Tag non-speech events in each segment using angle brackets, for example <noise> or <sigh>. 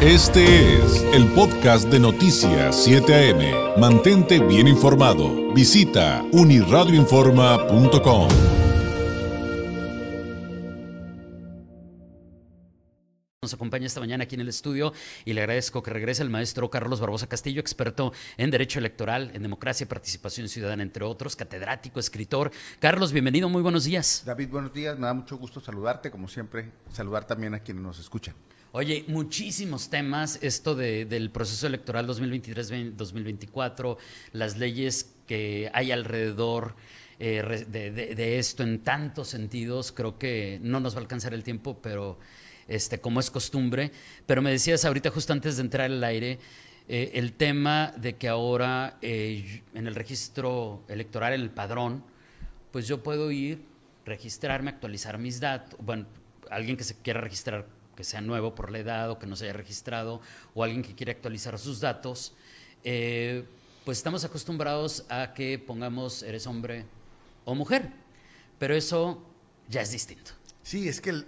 Este es el podcast de Noticias 7 AM. Mantente bien informado. Visita uniradioinforma.com. Nos acompaña esta mañana aquí en el estudio y le agradezco que regrese el maestro Carlos Barbosa Castillo, experto en Derecho Electoral, en Democracia y Participación Ciudadana, entre otros, catedrático, escritor. Carlos, bienvenido, muy buenos días. David, buenos días, me da mucho gusto saludarte, como siempre, saludar también a quienes nos escuchan. Oye, muchísimos temas, esto de, del proceso electoral 2023-2024, las leyes que hay alrededor eh, de, esto en tantos sentidos, creo que no nos va a alcanzar el tiempo, pero este, como es costumbre. Pero me decías ahorita, justo antes de entrar al aire, eh, el tema de que ahora eh, en el registro electoral, en el padrón, pues yo puedo ir, registrarme, actualizar mis datos, bueno, alguien que se quiera registrar que sea nuevo por la edad o que no se haya registrado, o alguien que quiere actualizar sus datos, eh, pues estamos acostumbrados a que pongamos eres hombre o mujer, pero eso ya es distinto. Sí, es que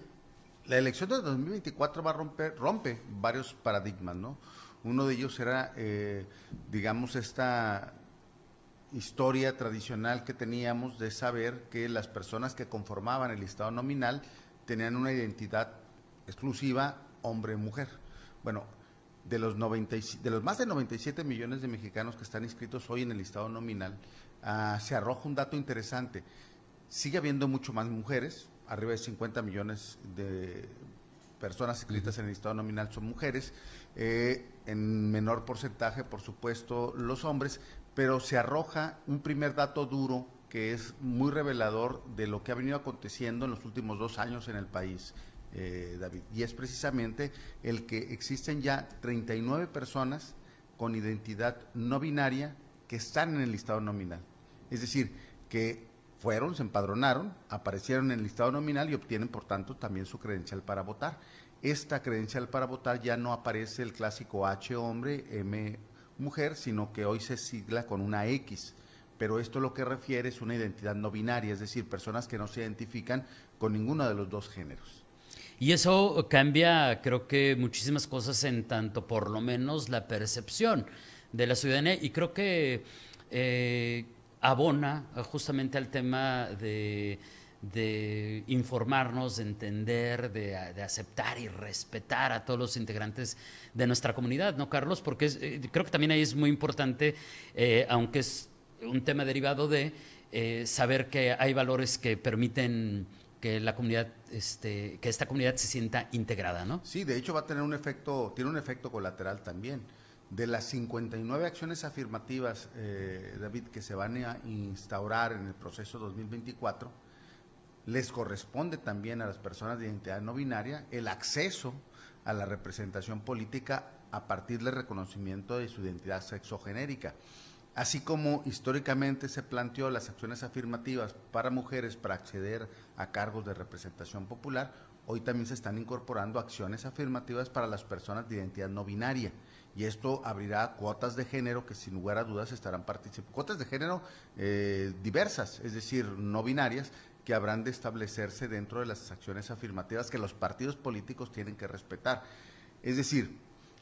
la elección de 2024 va a romper, rompe varios paradigmas, ¿no? Uno de ellos era, eh, digamos, esta historia tradicional que teníamos de saber que las personas que conformaban el listado nominal tenían una identidad exclusiva hombre-mujer. Bueno, de los, 90, de los más de 97 millones de mexicanos que están inscritos hoy en el listado nominal, uh, se arroja un dato interesante. Sigue habiendo mucho más mujeres, arriba de 50 millones de personas inscritas en el listado nominal son mujeres, eh, en menor porcentaje, por supuesto, los hombres, pero se arroja un primer dato duro que es muy revelador de lo que ha venido aconteciendo en los últimos dos años en el país eh, David, y es precisamente el que existen ya 39 personas con identidad no binaria que están en el listado nominal. Es decir, que fueron, se empadronaron, aparecieron en el listado nominal y obtienen, por tanto, también su credencial para votar. Esta credencial para votar ya no aparece el clásico H hombre, M mujer, sino que hoy se sigla con una X. Pero esto lo que refiere es una identidad no binaria, es decir, personas que no se identifican con ninguno de los dos géneros. Y eso cambia, creo que muchísimas cosas en tanto, por lo menos, la percepción de la ciudadanía. Y creo que eh, abona justamente al tema de, informarnos, de entender, de, de, aceptar y respetar a todos los integrantes de nuestra comunidad, ¿no, Carlos? Porque es, eh, creo que también ahí es muy importante, eh, aunque es un tema derivado de eh, saber que hay valores que permiten que la comunidad, este, que esta comunidad se sienta integrada, ¿no? Sí, de hecho va a tener un efecto, tiene un efecto colateral también. De las 59 acciones afirmativas, eh, David, que se van a instaurar en el proceso 2024, les corresponde también a las personas de identidad no binaria el acceso a la representación política a partir del reconocimiento de su identidad sexogenérica. Así como históricamente se planteó las acciones afirmativas para mujeres para acceder a cargos de representación popular, hoy también se están incorporando acciones afirmativas para las personas de identidad no binaria. Y esto abrirá cuotas de género que sin lugar a dudas estarán participando. Cuotas de género eh, diversas, es decir, no binarias, que habrán de establecerse dentro de las acciones afirmativas que los partidos políticos tienen que respetar. Es decir,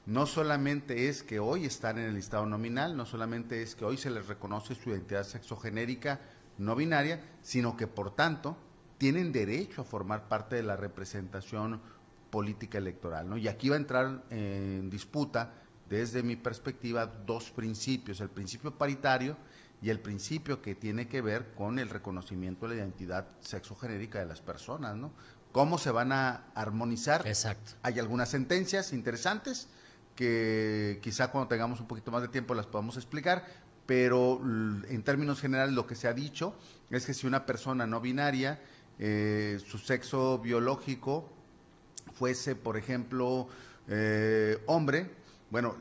no solamente es que hoy están en el listado nominal, no solamente es que hoy se les reconoce su identidad sexogenérica no binaria, sino que por tanto tienen derecho a formar parte de la representación política electoral. ¿no? Y aquí va a entrar en disputa, desde mi perspectiva, dos principios, el principio paritario y el principio que tiene que ver con el reconocimiento de la identidad sexogenérica de las personas. ¿no? ¿Cómo se van a armonizar? Exacto. Hay algunas sentencias interesantes que quizá cuando tengamos un poquito más de tiempo las podamos explicar, pero en términos generales lo que se ha dicho es que si una persona no binaria, eh, su sexo biológico fuese, por ejemplo, eh, hombre, bueno,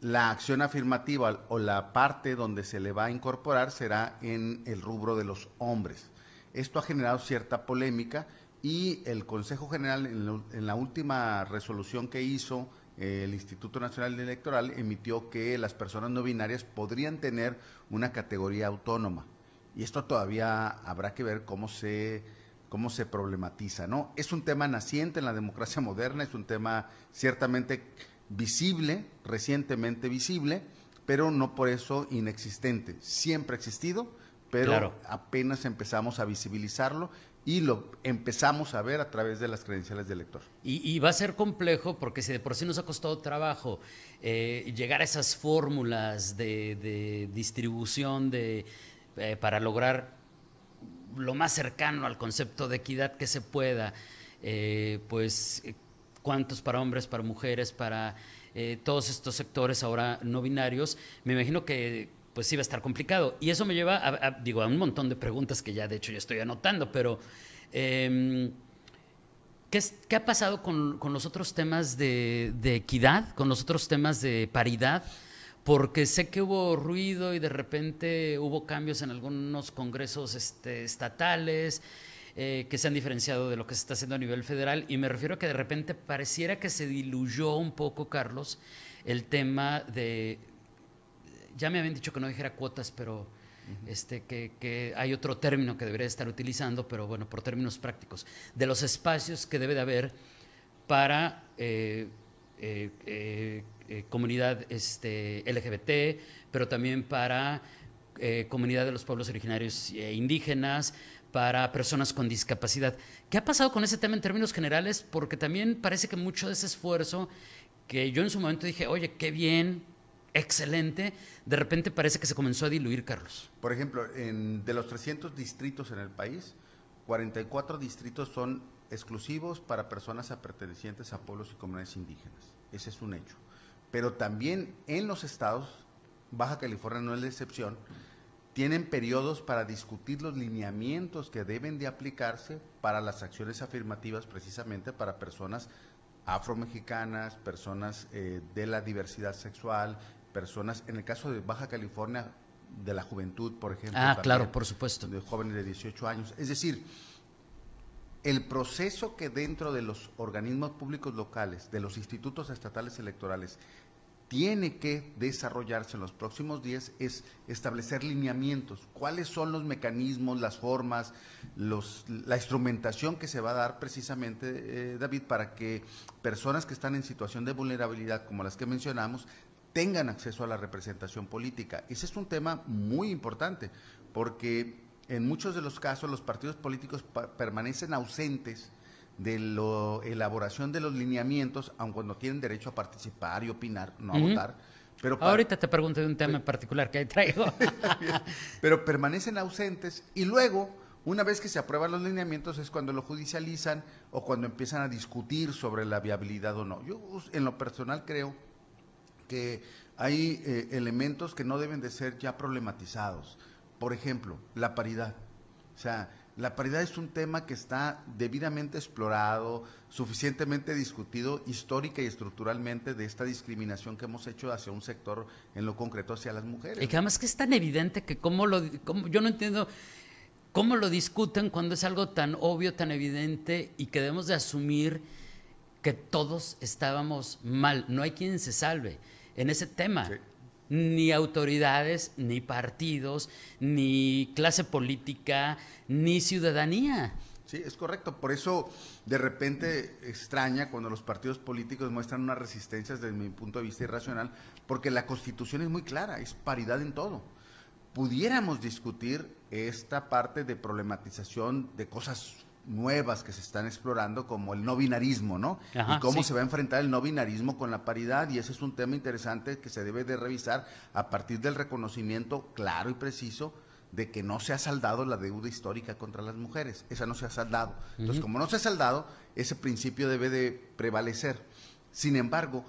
la acción afirmativa o la parte donde se le va a incorporar será en el rubro de los hombres. Esto ha generado cierta polémica y el Consejo General en, en la última resolución que hizo el Instituto Nacional Electoral emitió que las personas no binarias podrían tener una categoría autónoma. Y esto todavía habrá que ver cómo se cómo se problematiza, ¿no? Es un tema naciente en la democracia moderna, es un tema ciertamente visible, recientemente visible, pero no por eso inexistente. Siempre ha existido, pero apenas empezamos a visibilizarlo y lo empezamos a ver a través de las credenciales del lector. Y, va a ser complejo porque si de por sí nos ha costado trabajo eh, llegar a esas fórmulas de, distribución de, eh, para lograr lo más cercano al concepto de equidad que se pueda, eh, pues cuántos para hombres, para mujeres, para todos estos sectores ahora no binarios, me imagino que pues sí va a estar complicado. Y eso me lleva a, digo, a un montón de preguntas que ya de hecho ya estoy anotando, pero em, ¿qué, ha pasado con, los otros temas de, equidad, con los otros temas de paridad? Porque sé que hubo ruido y de repente hubo cambios en algunos congresos este, estatales. Eh, que se han diferenciado de lo que se está haciendo a nivel federal y me refiero a que de repente pareciera que se diluyó un poco, Carlos, el tema de ya me habían dicho que no dijera cuotas, pero este, que, hay otro término que debería estar utilizando, pero bueno, por términos prácticos, de los espacios que debe de haber para eh, eh, eh, comunidad este, LGBT, pero también para comunidad de los pueblos originarios e indígenas, para personas con discapacidad. ¿Qué ha pasado con ese tema en términos generales? Porque también parece que mucho de ese esfuerzo que yo en su momento dije, oye, qué bien, excelente, de repente parece que se comenzó a diluir, Carlos. Por ejemplo, en, de los 300 distritos en el país, 44 distritos son exclusivos para personas pertenecientes a pueblos y comunidades indígenas. Ese es un hecho. Pero también en los estados, Baja California no es la excepción, tienen periodos para discutir los lineamientos que deben de aplicarse para las acciones afirmativas precisamente para personas afromexicanas, personas eh, de la diversidad sexual, personas, en el caso de Baja California, de la juventud, por ejemplo. Ah, claro, por supuesto. De jóvenes de 18 años. Es decir, el proceso que dentro de los organismos públicos locales, de los institutos estatales electorales, tiene que desarrollarse en los próximos días es establecer lineamientos. ¿Cuáles son los mecanismos, las formas, los, la instrumentación que se va a dar precisamente, eh, David, para que personas que están en situación de vulnerabilidad, como las que mencionamos, tengan acceso a la representación política. Ese es un tema muy importante, porque en muchos de los casos los partidos políticos permanecen ausentes de la elaboración de los lineamientos, aun cuando tienen derecho a participar y opinar, no a votar. Pero Ahorita te pregunto de un tema en particular que traigo. <laughs> pero permanecen ausentes y luego, una vez que se aprueban los lineamientos, es cuando lo judicializan o cuando empiezan a discutir sobre la viabilidad o no. Yo, en lo personal, creo que hay eh, elementos que no deben de ser ya problematizados. Por ejemplo, la paridad. O sea, la paridad es un tema que está debidamente explorado, suficientemente discutido histórica y estructuralmente de esta discriminación que hemos hecho hacia un sector en lo concreto hacia las mujeres. Y que además que es tan evidente que cómo lo, yo no entiendo cómo lo discuten cuando es algo tan obvio, tan evidente y que debemos de asumir que todos estábamos mal. No hay quien se salve en ese tema. Ni autoridades, ni partidos, ni clase política, ni ciudadanía. Sí, es correcto. Por eso de repente extraña cuando los partidos políticos muestran una resistencia desde mi punto de vista irracional, porque la constitución es muy clara, es paridad en todo. Pudiéramos discutir esta parte de problematización de cosas nuevas que se están explorando, como el no binarismo, ¿no? y cómo se va a enfrentar el no binarismo con la paridad, y ese es un tema interesante que se debe de revisar a partir del reconocimiento claro y preciso de que no se ha saldado la deuda histórica contra las mujeres, esa no se ha saldado. Entonces, como no se ha saldado, ese principio debe de prevalecer. Sin embargo,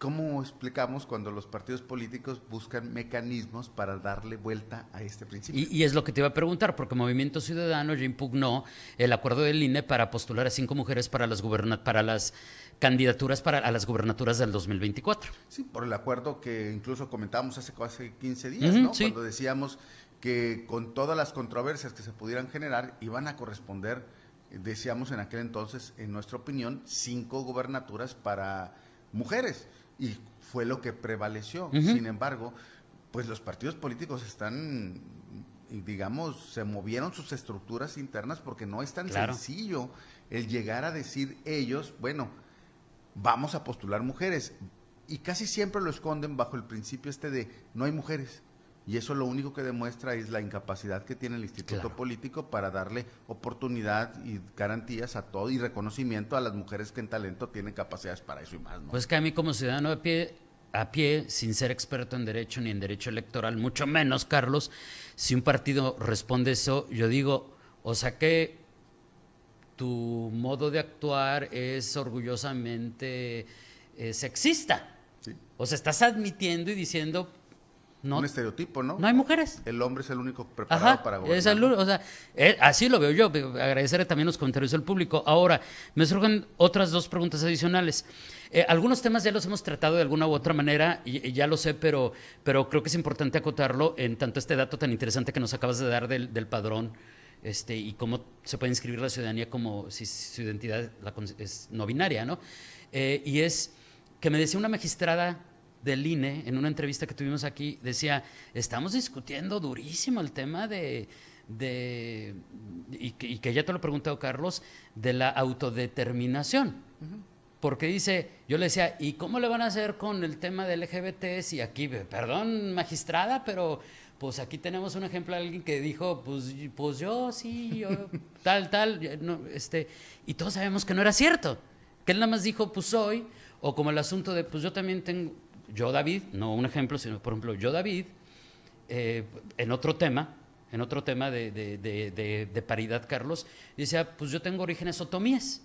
¿Cómo explicamos cuando los partidos políticos buscan mecanismos para darle vuelta a este principio? Y, es lo que te iba a preguntar, porque Movimiento Ciudadano ya impugnó el acuerdo del INE para postular a cinco mujeres para las, para las candidaturas para a las gubernaturas del 2024. Sí, por el acuerdo que incluso comentamos hace casi 15 días, ¿no? Cuando decíamos que con todas las controversias que se pudieran generar iban a corresponder, decíamos en aquel entonces, en nuestra opinión, cinco gubernaturas para mujeres y fue lo que prevaleció. Sin embargo, pues los partidos políticos están digamos, se movieron sus estructuras internas porque no es tan sencillo el llegar a decir ellos, bueno, vamos a postular mujeres. Y casi siempre lo esconden bajo el principio este de no hay mujeres. Y eso lo único que demuestra es la incapacidad que tiene el Instituto Político para darle oportunidad y garantías a todo y reconocimiento a las mujeres que en talento tienen capacidades para eso y más. Pues que a mí como ciudadano de pie, a pie, sin ser experto en derecho ni en derecho electoral, mucho menos, Carlos, si un partido responde eso, yo digo, o sea que tu modo de actuar es orgullosamente eh, sexista. O sea, estás admitiendo y diciendo, no, un estereotipo, ¿no? No hay mujeres. El hombre es el único preparado para gobernar. o sea, eh, así lo veo yo. Agradecerle también los comentarios del público. Ahora, me surgen otras dos preguntas adicionales. Eh, algunos temas ya los hemos tratado de alguna u otra manera, y, ya lo sé, pero, pero creo que es importante acotarlo en tanto este dato tan interesante que nos acabas de dar del, padrón este, y cómo se puede inscribir la ciudadanía como si su identidad es no binaria, ¿no? Eh, y es que me decía una magistrada del INE, en una entrevista que tuvimos aquí, decía, estamos discutiendo durísimo el tema de, y, que, ya te lo he preguntado, Carlos, de la autodeterminación. Porque dice, yo le decía, ¿y cómo le van a hacer con el tema del LGBT si aquí, perdón, magistrada, pero pues aquí tenemos un ejemplo de alguien que dijo, pues, pues yo sí, yo, <laughs> tal, tal, este, y todos sabemos que no era cierto, que él nada más dijo, pues soy, o como el asunto de, pues yo también tengo, yo David, no un ejemplo, sino por ejemplo, yo David, eh, en otro tema, en otro tema de, paridad, Carlos, decía, pues yo tengo orígenes otomíes.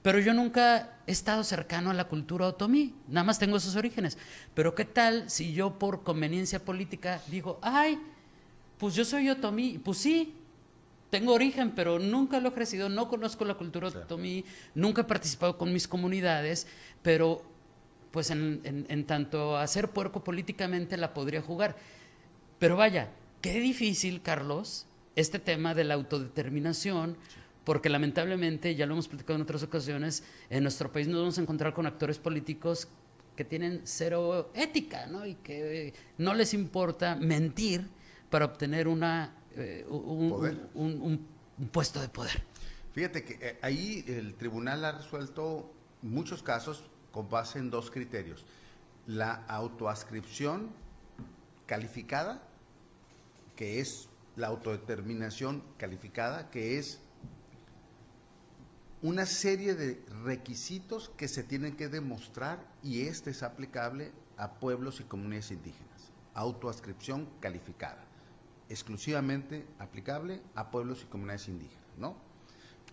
Pero yo nunca he estado cercano a la cultura otomí, nada más tengo esos orígenes. Pero ¿qué tal si yo por conveniencia política digo, ay, pues yo soy otomí? Pues sí, tengo origen, pero nunca lo he crecido, no conozco la cultura otomí, nunca he participado con mis comunidades, pero pues en, tanto a ser puerco políticamente la podría jugar. Pero vaya, qué difícil, Carlos, este tema de la autodeterminación, porque lamentablemente, ya lo hemos platicado en otras ocasiones, en nuestro país nos vamos a encontrar con actores políticos que tienen cero ética, ¿no? Y que no les importa mentir para obtener una, eh, un, puesto de poder. Fíjate que eh, ahí el tribunal ha resuelto muchos casos con base en dos criterios. La autoascripción calificada, que es la autodeterminación calificada, que es una serie de requisitos que se tienen que demostrar y este es aplicable a pueblos y comunidades indígenas. Autoascripción calificada, exclusivamente aplicable a pueblos y comunidades indígenas, ¿no?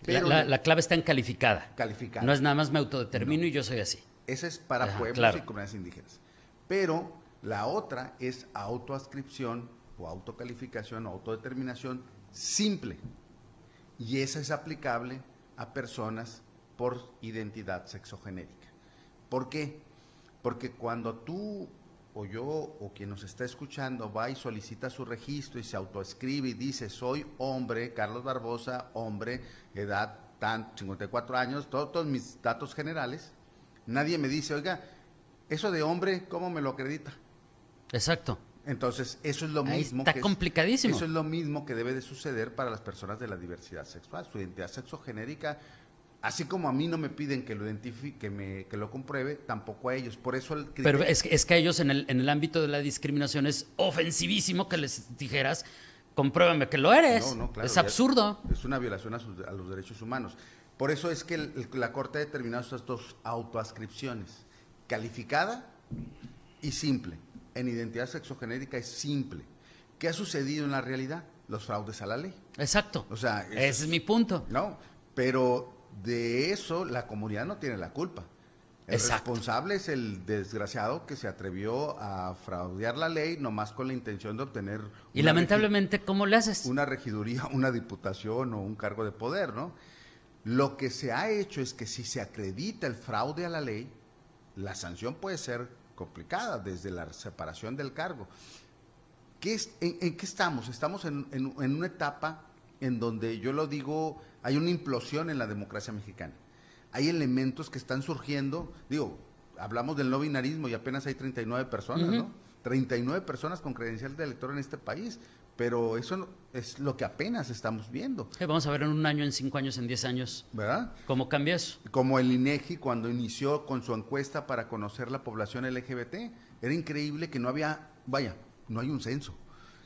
La, clave está en calificada. Calificada. No es nada más me autodetermino y yo soy así. Esa es para pueblos y comunidades indígenas. Pero la otra es autoascripción o autocalificación o autodeterminación simple. Y esa es aplicable a personas por identidad sexogenérica. ¿Por qué? Porque cuando tú o yo o quien nos está escuchando va y solicita su registro y se autoescribe y dice soy hombre, Carlos Barbosa, hombre, edad tan 54 años, todos mis datos generales, Nadie me dice, oiga, eso de hombre, ¿cómo me lo acredita? Exacto. Entonces, eso es lo mismo. Está complicadísimo. Eso es lo mismo que debe de suceder para las personas de la diversidad sexual. Su identidad sexogenérica, así como a mí no me piden que lo identifique, que, me, que lo compruebe, tampoco a ellos. Por eso el Pero es, es que a ellos en el, en el ámbito de la discriminación es ofensivísimo que les dijeras, compruébame que lo eres. No, no, claro, es absurdo. Es una violación a, a los derechos humanos. Por eso es que la Corte ha determinado estas dos autoascripciones, calificada y simple. En identidad sexogenérica es simple. ¿Qué ha sucedido en la realidad? Los fraudes a la ley. Exacto. O sea, ese es mi punto. No, pero de eso la comunidad no tiene la culpa. El responsable es el desgraciado que se atrevió a fraudear la ley nomás con la intención de obtener... Y lamentablemente, ¿cómo le haces? Una regiduría, <laughs> una diputación o un cargo de poder, ¿no? Lo que se ha hecho es que si se acredita el fraude a la ley, la sanción puede ser complicada desde la separación del cargo. ¿Qué en, qué estamos? Estamos en, una etapa en donde yo lo digo, hay una implosión en la democracia mexicana. Hay elementos que están surgiendo, digo, hablamos del no binarismo y apenas hay 39 personas, ¿no? 39 personas con credencial de elector en este país. pero eso no- es lo que apenas estamos viendo, Eh, Vamos a ver en un año, en cinco años, en diez años, ¿verdad? cómo cambia eso. Como el INEGI cuando inició con su encuesta para conocer la población LGBT, era increíble que no había, vaya, no hay un censo.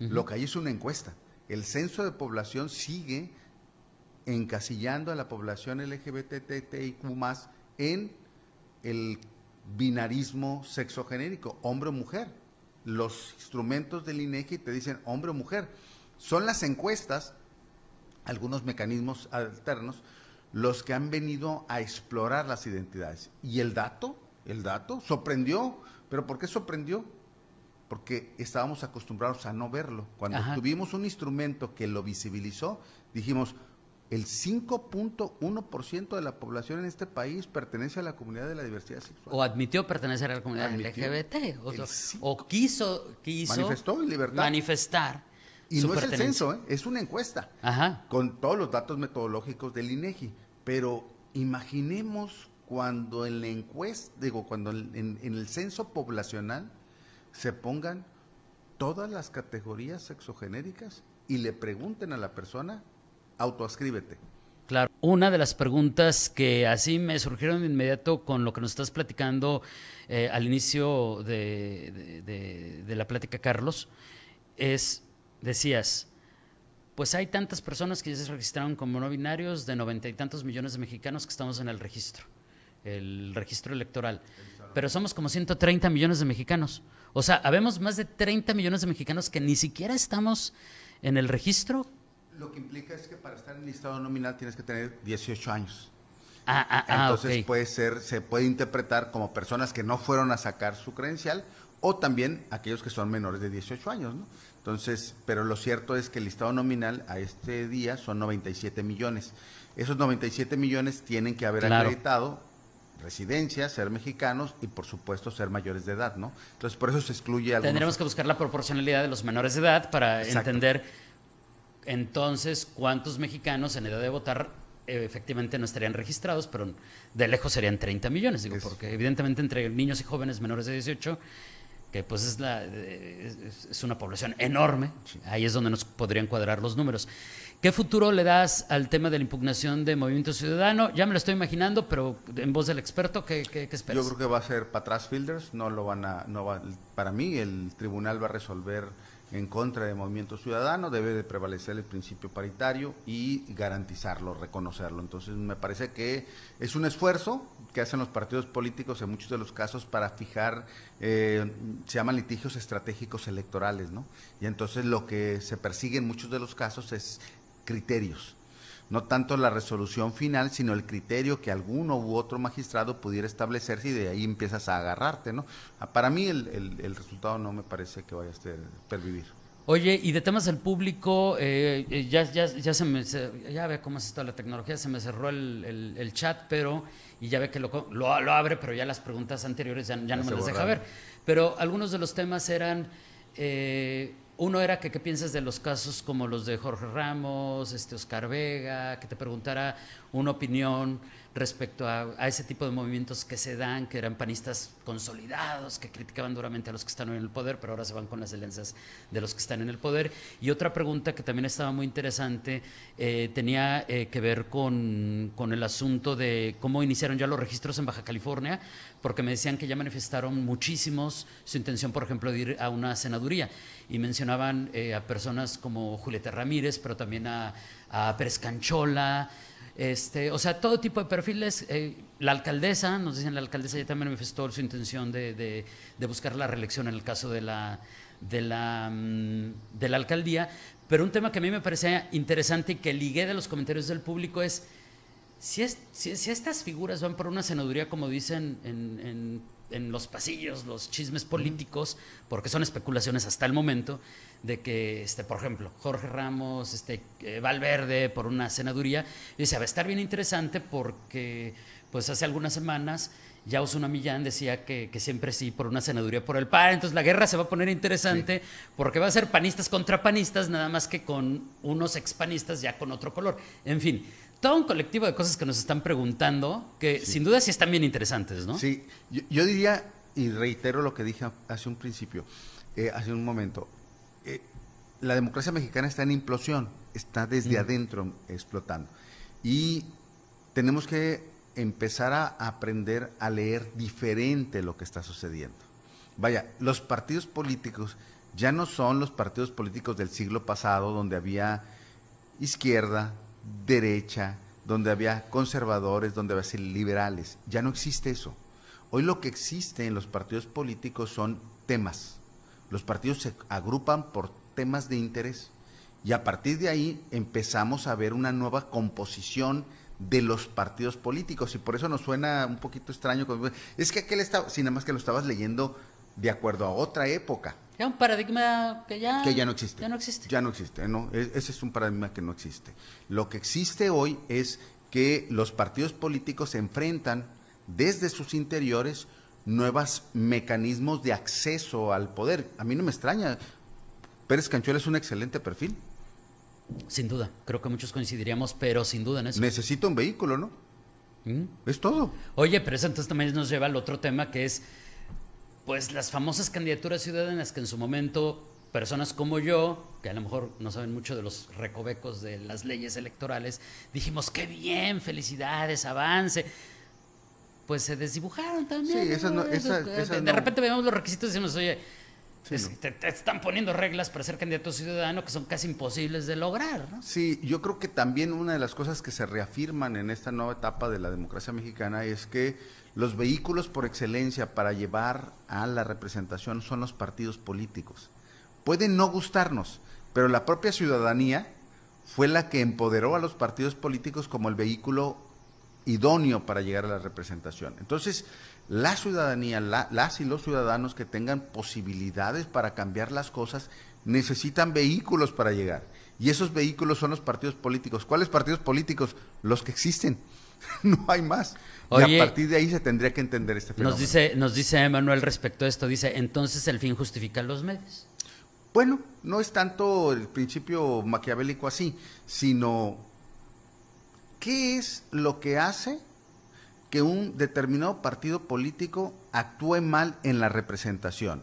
Lo que hay es una encuesta. El censo de población sigue encasillando a la población LGBTTIQ en el binarismo sexogenérico, hombre o mujer. Los instrumentos del INEGI te dicen hombre o mujer. Son las encuestas, algunos mecanismos alternos, los que han venido a explorar las identidades. Y el dato, el dato, sorprendió. ¿Pero por qué sorprendió? Porque estábamos acostumbrados a no verlo. Cuando Ajá. tuvimos un instrumento que lo visibilizó, dijimos, el 5.1% de la población en este país pertenece a la comunidad de la diversidad sexual. O admitió pertenecer a la comunidad Admitió. LGBT. O, quiso, quiso Manifestó en libertad. manifestar. y su no es el censo, ¿eh? es una encuesta. Ajá. con todos los datos metodológicos del INEGI. Pero imaginemos cuando en la encuesta, digo, cuando en, en el censo poblacional se pongan todas las categorías sexogenéricas y le pregunten a la persona, autoascríbete. Claro. Una de las preguntas que así me surgieron de inmediato con lo que nos estás platicando eh, al inicio de, de- de- de la plática, Carlos, es, decías, pues hay tantas personas que ya se registraron como no binarios, de noventa y tantos millones de mexicanos que estamos en el registro, el registro electoral. Pero somos como 130 millones de mexicanos. O sea, habemos más de 30 millones de mexicanos que ni siquiera estamos en el registro. Lo que implica es que para estar en el listado nominal tienes que tener 18 años. Ah, ah, ah, Entonces puede ser, se puede interpretar como personas que no fueron a sacar su credencial o también aquellos que son menores de 18 años, ¿no? Entonces, pero lo cierto es que el listado nominal a este día son 97 millones. Esos 97 millones tienen que haber Claro. acreditado residencia, ser mexicanos y por supuesto ser mayores de edad, ¿no? Entonces, por eso se excluye algunos Tendremos que buscar la proporcionalidad de los menores de edad para Exacto. entender entonces cuántos mexicanos en edad de votar efectivamente no estarían registrados, pero de lejos serían 30 millones, digo, Es- porque evidentemente entre niños y jóvenes menores de 18, que pues es, la, es- es una población enorme, ahí es donde nos podrían cuadrar los números. ¿Qué futuro le das al tema de la impugnación de Movimiento Ciudadano? Ya me lo estoy imaginando, pero en voz del experto, ¿qué, qué, qué esperas? Yo creo que va a ser para atrás Fielders, no lo van a, no va, para mí el tribunal va a resolver en contra de Movimiento Ciudadano, debe de prevalecer el principio paritario y garantizarlo, reconocerlo. Entonces me parece que es un esfuerzo que hacen los partidos políticos en muchos de los casos para fijar, eh, se llaman litigios estratégicos electorales, ¿no? Y entonces lo que se persigue en muchos de los casos es criterios no tanto la resolución final, sino el criterio que alguno u otro magistrado pudiera establecerse y de ahí empiezas a agarrarte, ¿no? Ah, Para mí el, el- el resultado no me parece que vaya a ser pervivir. Oye, y de temas del público, eh, eh, ya, ya, ya se me, ya ve cómo es esto de la tecnología, se me cerró el, el- el chat, pero, y ya ve que lo, lo, lo abre, pero ya las preguntas anteriores ya, no me las deja ver. Pero algunos de los temas eran, eh, uno era que qué piensas de los casos como los de Jorge Ramos, este Oscar Vega, que te preguntara una opinión respecto a, a ese tipo de movimientos que se dan, que eran panistas consolidados, que criticaban duramente a los que están en el poder, pero ahora se van con las alianzas de los que están en el poder. Y otra pregunta que también estaba muy interesante eh, tenía eh, que ver con, con el asunto de cómo iniciaron ya los registros en Baja California, porque me decían que ya manifestaron muchísimos su intención, por ejemplo, de ir a una senaduría. Y mencionaban eh, a personas como Julieta Ramírez, pero también a, a Pérez Canchola, este, o sea, todo tipo de perfiles. eh, la alcaldesa, nos dicen la alcaldesa ya también manifestó su intención de, buscar la reelección en el caso mm, de la alcaldía. Pero un tema que a mí me parecía interesante y que ligué de los comentarios del público es, si, es, si, si estas figuras van por una senaduría, como dicen en, en- en los pasillos, los chismes políticos, porque son especulaciones hasta el momento, de que, este, por ejemplo, Jorge Ramos, este, eh, Valverde por una senaduría, y dice, va a estar bien interesante porque, pues hace algunas semanas, ya Osuna Millán decía que, que siempre sí por una senaduría por el PAN, entonces la guerra se va a poner interesante porque va a ser panistas contra panistas, nada más que con unos expanistas ya con otro color. En fin, todo un colectivo de cosas que nos están preguntando, que sin duda sí están bien interesantes, ¿no? Sí, yo, yo diría, y reitero lo que dije hace un principio, eh, hace un momento, eh, la democracia mexicana está en implosión, está desde adentro explotando. Y tenemos que empezar a aprender a leer diferente lo que está sucediendo. Vaya, los partidos políticos ya no son los partidos políticos del siglo pasado donde había izquierda, derecha, donde había conservadores, donde había liberales. Ya no existe eso. Hoy lo que existe en los partidos políticos son temas. Los partidos se agrupan por temas de interés y a partir de ahí empezamos a ver una nueva composición de los partidos políticos y por eso nos suena un poquito extraño. Es que aquel estaba, sin nada más que lo estabas leyendo de acuerdo a otra época. Ya un paradigma que ya, que ya no existe. Ya no existe. Ya no existe. No, e, ese es un paradigma que no existe. Lo que existe hoy es que los partidos políticos se enfrentan desde sus interiores nuevos mecanismos de acceso al poder. A mí no me extraña. Pérez Canchuela es un excelente perfil. Sin duda, creo que muchos coincidiríamos, pero sin duda en eso. Necesita un vehículo, ¿no? ¿Mm? Es todo. Oye, pero eso entonces también nos lleva al otro tema que es, pues, las famosas candidaturas ciudadanas que en su momento personas como yo, que a lo mejor no saben mucho de los recovecos de las leyes electorales, dijimos, qué bien, felicidades, avance. Pues se desdibujaron también. Sí, no, de, repente vemos los requisitos y decimos, oye, te, están poniendo reglas para ser candidato ciudadano que son casi imposibles de lograr. ¿no? Sí, yo creo que también una de las cosas que se reafirman en esta nueva etapa de la democracia mexicana es que los vehículos por excelencia para llevar a la representación son los partidos políticos. Pueden no gustarnos, pero la propia ciudadanía fue la que empoderó a los partidos políticos como el vehículo idóneo para llegar a la representación. Entonces, la ciudadanía, las y los ciudadanos que tengan posibilidades para cambiar las cosas, necesitan vehículos para llegar. Y esos vehículos son los partidos políticos. ¿Cuáles partidos políticos? Los que existen. <laughs> no hay más. y a partir de ahí se tendría que entender este fenómeno. Nos dice, nos dice Emanuel respecto a esto, dice, entonces el fin justifica los medios. Bueno, no es tanto el principio maquiavélico así, sino ¿qué es lo que hace que un determinado partido político actúe mal en la representación.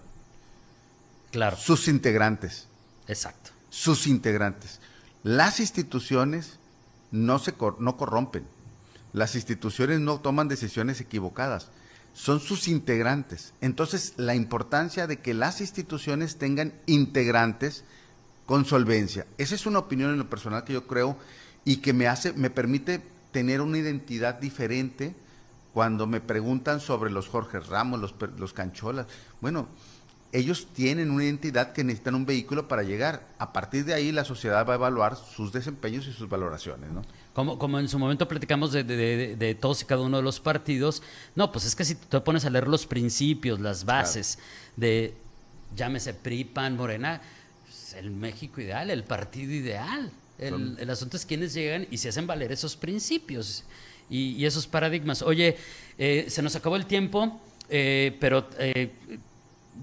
Claro. Sus integrantes. Exacto. Sus integrantes. Las instituciones no se no corrompen. Las instituciones no toman decisiones equivocadas. Son sus integrantes. Entonces, la importancia de que las instituciones tengan integrantes con solvencia. Esa es una opinión en lo personal que yo creo y que me hace me permite tener una identidad diferente cuando me preguntan sobre los Jorge Ramos, los, los Cancholas, bueno, ellos tienen una identidad que necesitan un vehículo para llegar. A partir de ahí la sociedad va a evaluar sus desempeños y sus valoraciones, ¿no? Como, como en su momento platicamos de, de, todos y cada uno de los partidos, no, pues es que si te pones a leer los principios, las bases de, llámese PRI, PAN, Morena, pues, el México ideal, el partido ideal. El, el asunto es quiénes llegan y se hacen valer esos principios y, esos paradigmas. Oye, eh, se nos acabó el tiempo, eh, pero eh,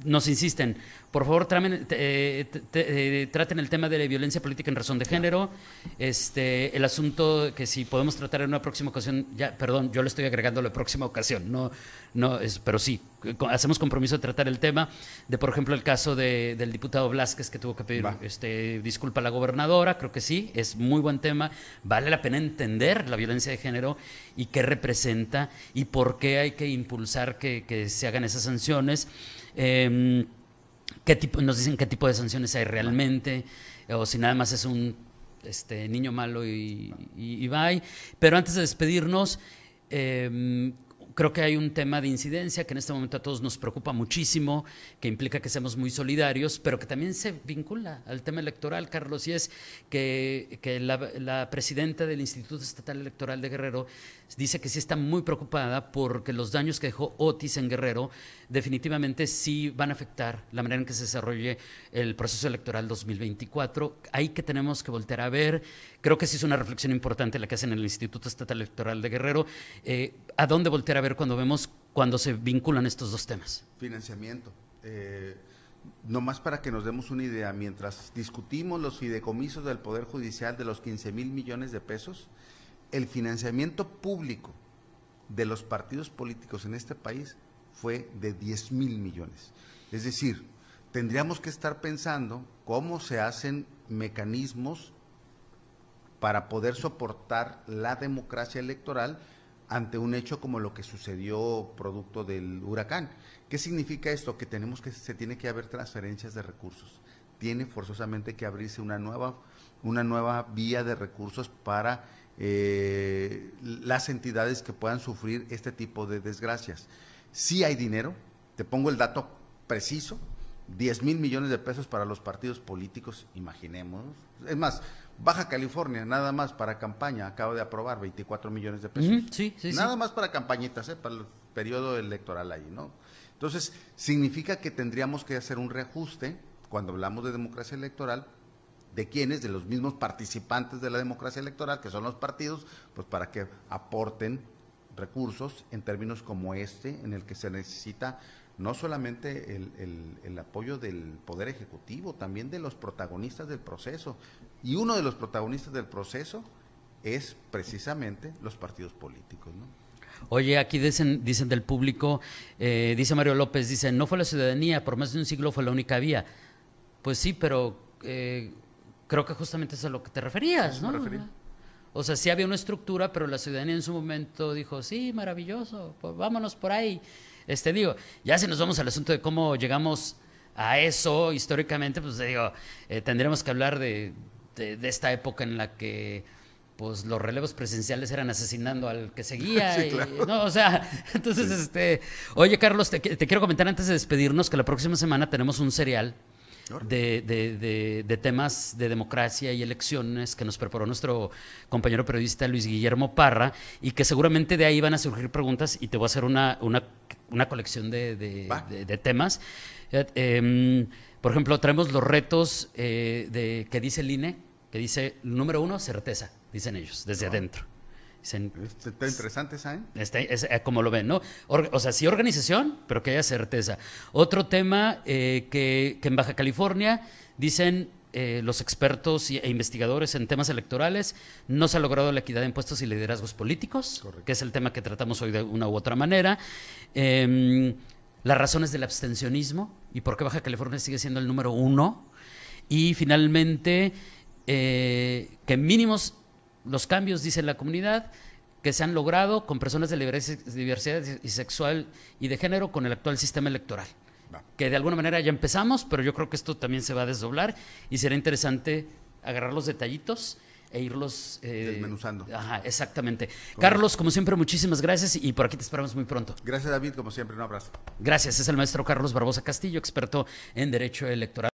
nos insisten. Por favor, eh, traten el tema de la violencia política en razón de género. Este, el asunto que si podemos tratar en una próxima ocasión, ya, perdón, yo le estoy agregando la próxima ocasión, no, no, es, pero sí, hacemos compromiso de tratar el tema de, por ejemplo, el caso del diputado Blasquez que tuvo que pedir este, disculpa a la gobernadora, creo que sí, es muy buen tema, vale la pena entender la violencia de género y qué representa y por qué hay que impulsar que, que se hagan esas sanciones. Eh, qué tipo, nos dicen qué tipo de sanciones hay realmente, o si nada más es un este, niño malo y, y, bye. Pero antes de despedirnos, eh, creo que hay un tema de incidencia que en este momento a todos nos preocupa muchísimo, que implica que seamos muy solidarios, pero que también se vincula al tema electoral, Carlos, y es que, la, presidenta del Instituto Estatal Electoral de Guerrero dice que sí está muy preocupada porque los daños que dejó Otis en Guerrero definitivamente sí van a afectar la manera en que se desarrolle el proceso electoral 2024. Ahí que tenemos que voltear a ver. Creo que sí es una reflexión importante la que hacen en el Instituto Estatal Electoral de Guerrero. Eh, ¿A dónde voltear a ver cuando vemos cuando se vinculan estos dos temas? Financiamiento. Eh, no más para que nos demos una idea, mientras discutimos los fideicomisos del Poder Judicial de los 15 mil millones de pesos, el financiamiento público de los partidos políticos en este país fue de 10 mil millones. Es decir, tendríamos que estar pensando cómo se hacen mecanismos para poder soportar la democracia electoral ante un hecho como lo que sucedió producto del huracán. ¿Qué significa esto? Que tenemos que se tiene que haber transferencias de recursos. Tiene forzosamente que abrirse una nueva una nueva vía de recursos para eh, las entidades que puedan sufrir este tipo de desgracias. Si hay dinero, te pongo el dato preciso, 10 mil millones de pesos para los partidos políticos, imaginemos. Es más, Baja California, nada más para campaña, acaba de aprobar 24 millones de pesos. sí, sí, nada más para campañitas, ¿eh? para el periodo electoral ahí, ¿no? Entonces, significa que tendríamos que hacer un reajuste cuando hablamos de democracia electoral de quienes, de los mismos participantes de la democracia electoral, que son los partidos, pues para que aporten recursos en términos como este, en el que se necesita no solamente el, apoyo del Poder Ejecutivo, también de los protagonistas del proceso. Y uno de los protagonistas del proceso es precisamente los partidos políticos. ¿no? Oye, aquí dicen, dicen del público, eh, dice Mario López, dice, no fue la ciudadanía, por más de un siglo fue la única vía. Pues sí, pero eh, creo que justamente es a lo que te referías, ¿no? O sea, sí había una estructura, pero la ciudadanía en su momento dijo, sí, maravilloso, pues vámonos por ahí. Este, digo, ya si nos vamos al asunto de cómo llegamos a eso históricamente, pues digo, eh, tendríamos que hablar de, esta época en la que pues los relevos presenciales eran asesinando al que seguía. <laughs> no, o sea, <laughs> entonces, este, oye Carlos, te, te, quiero comentar antes de despedirnos que la próxima semana tenemos un serial de, temas de democracia y elecciones que nos preparó nuestro compañero periodista Luis Guillermo Parra y que seguramente de ahí van a surgir preguntas y te voy a hacer una, una, colección de, temas. Em, por ejemplo, traemos los retos eh, de, que dice el INE, que dice, número uno, certeza, dicen ellos, desde adentro. Este, está interesante, ¿saben? es, eh, como lo ven, ¿no? o sea, sí organización, pero que haya certeza. Otro tema eh, que, en Baja California dicen eh, los expertos e investigadores en temas electorales, no se ha logrado la equidad de impuestos y liderazgos políticos, que es el tema que tratamos hoy de una u otra manera. Em, las razones del abstencionismo y por qué Baja California sigue siendo el número uno. Y finalmente, que mínimos los cambios, dice la comunidad, que se han logrado con personas de diversidad y sexual y de género con el actual sistema electoral. Que de alguna manera ya empezamos, pero yo creo que esto también se va a desdoblar y será interesante agarrar los detallitos e irlos eh, desmenuzando. Ajá, exactamente. Carlos, como siempre, muchísimas gracias y por aquí te esperamos muy pronto. Gracias, David, como siempre, un abrazo. Gracias, es el maestro Carlos Barbosa Castillo, experto en Derecho Electoral.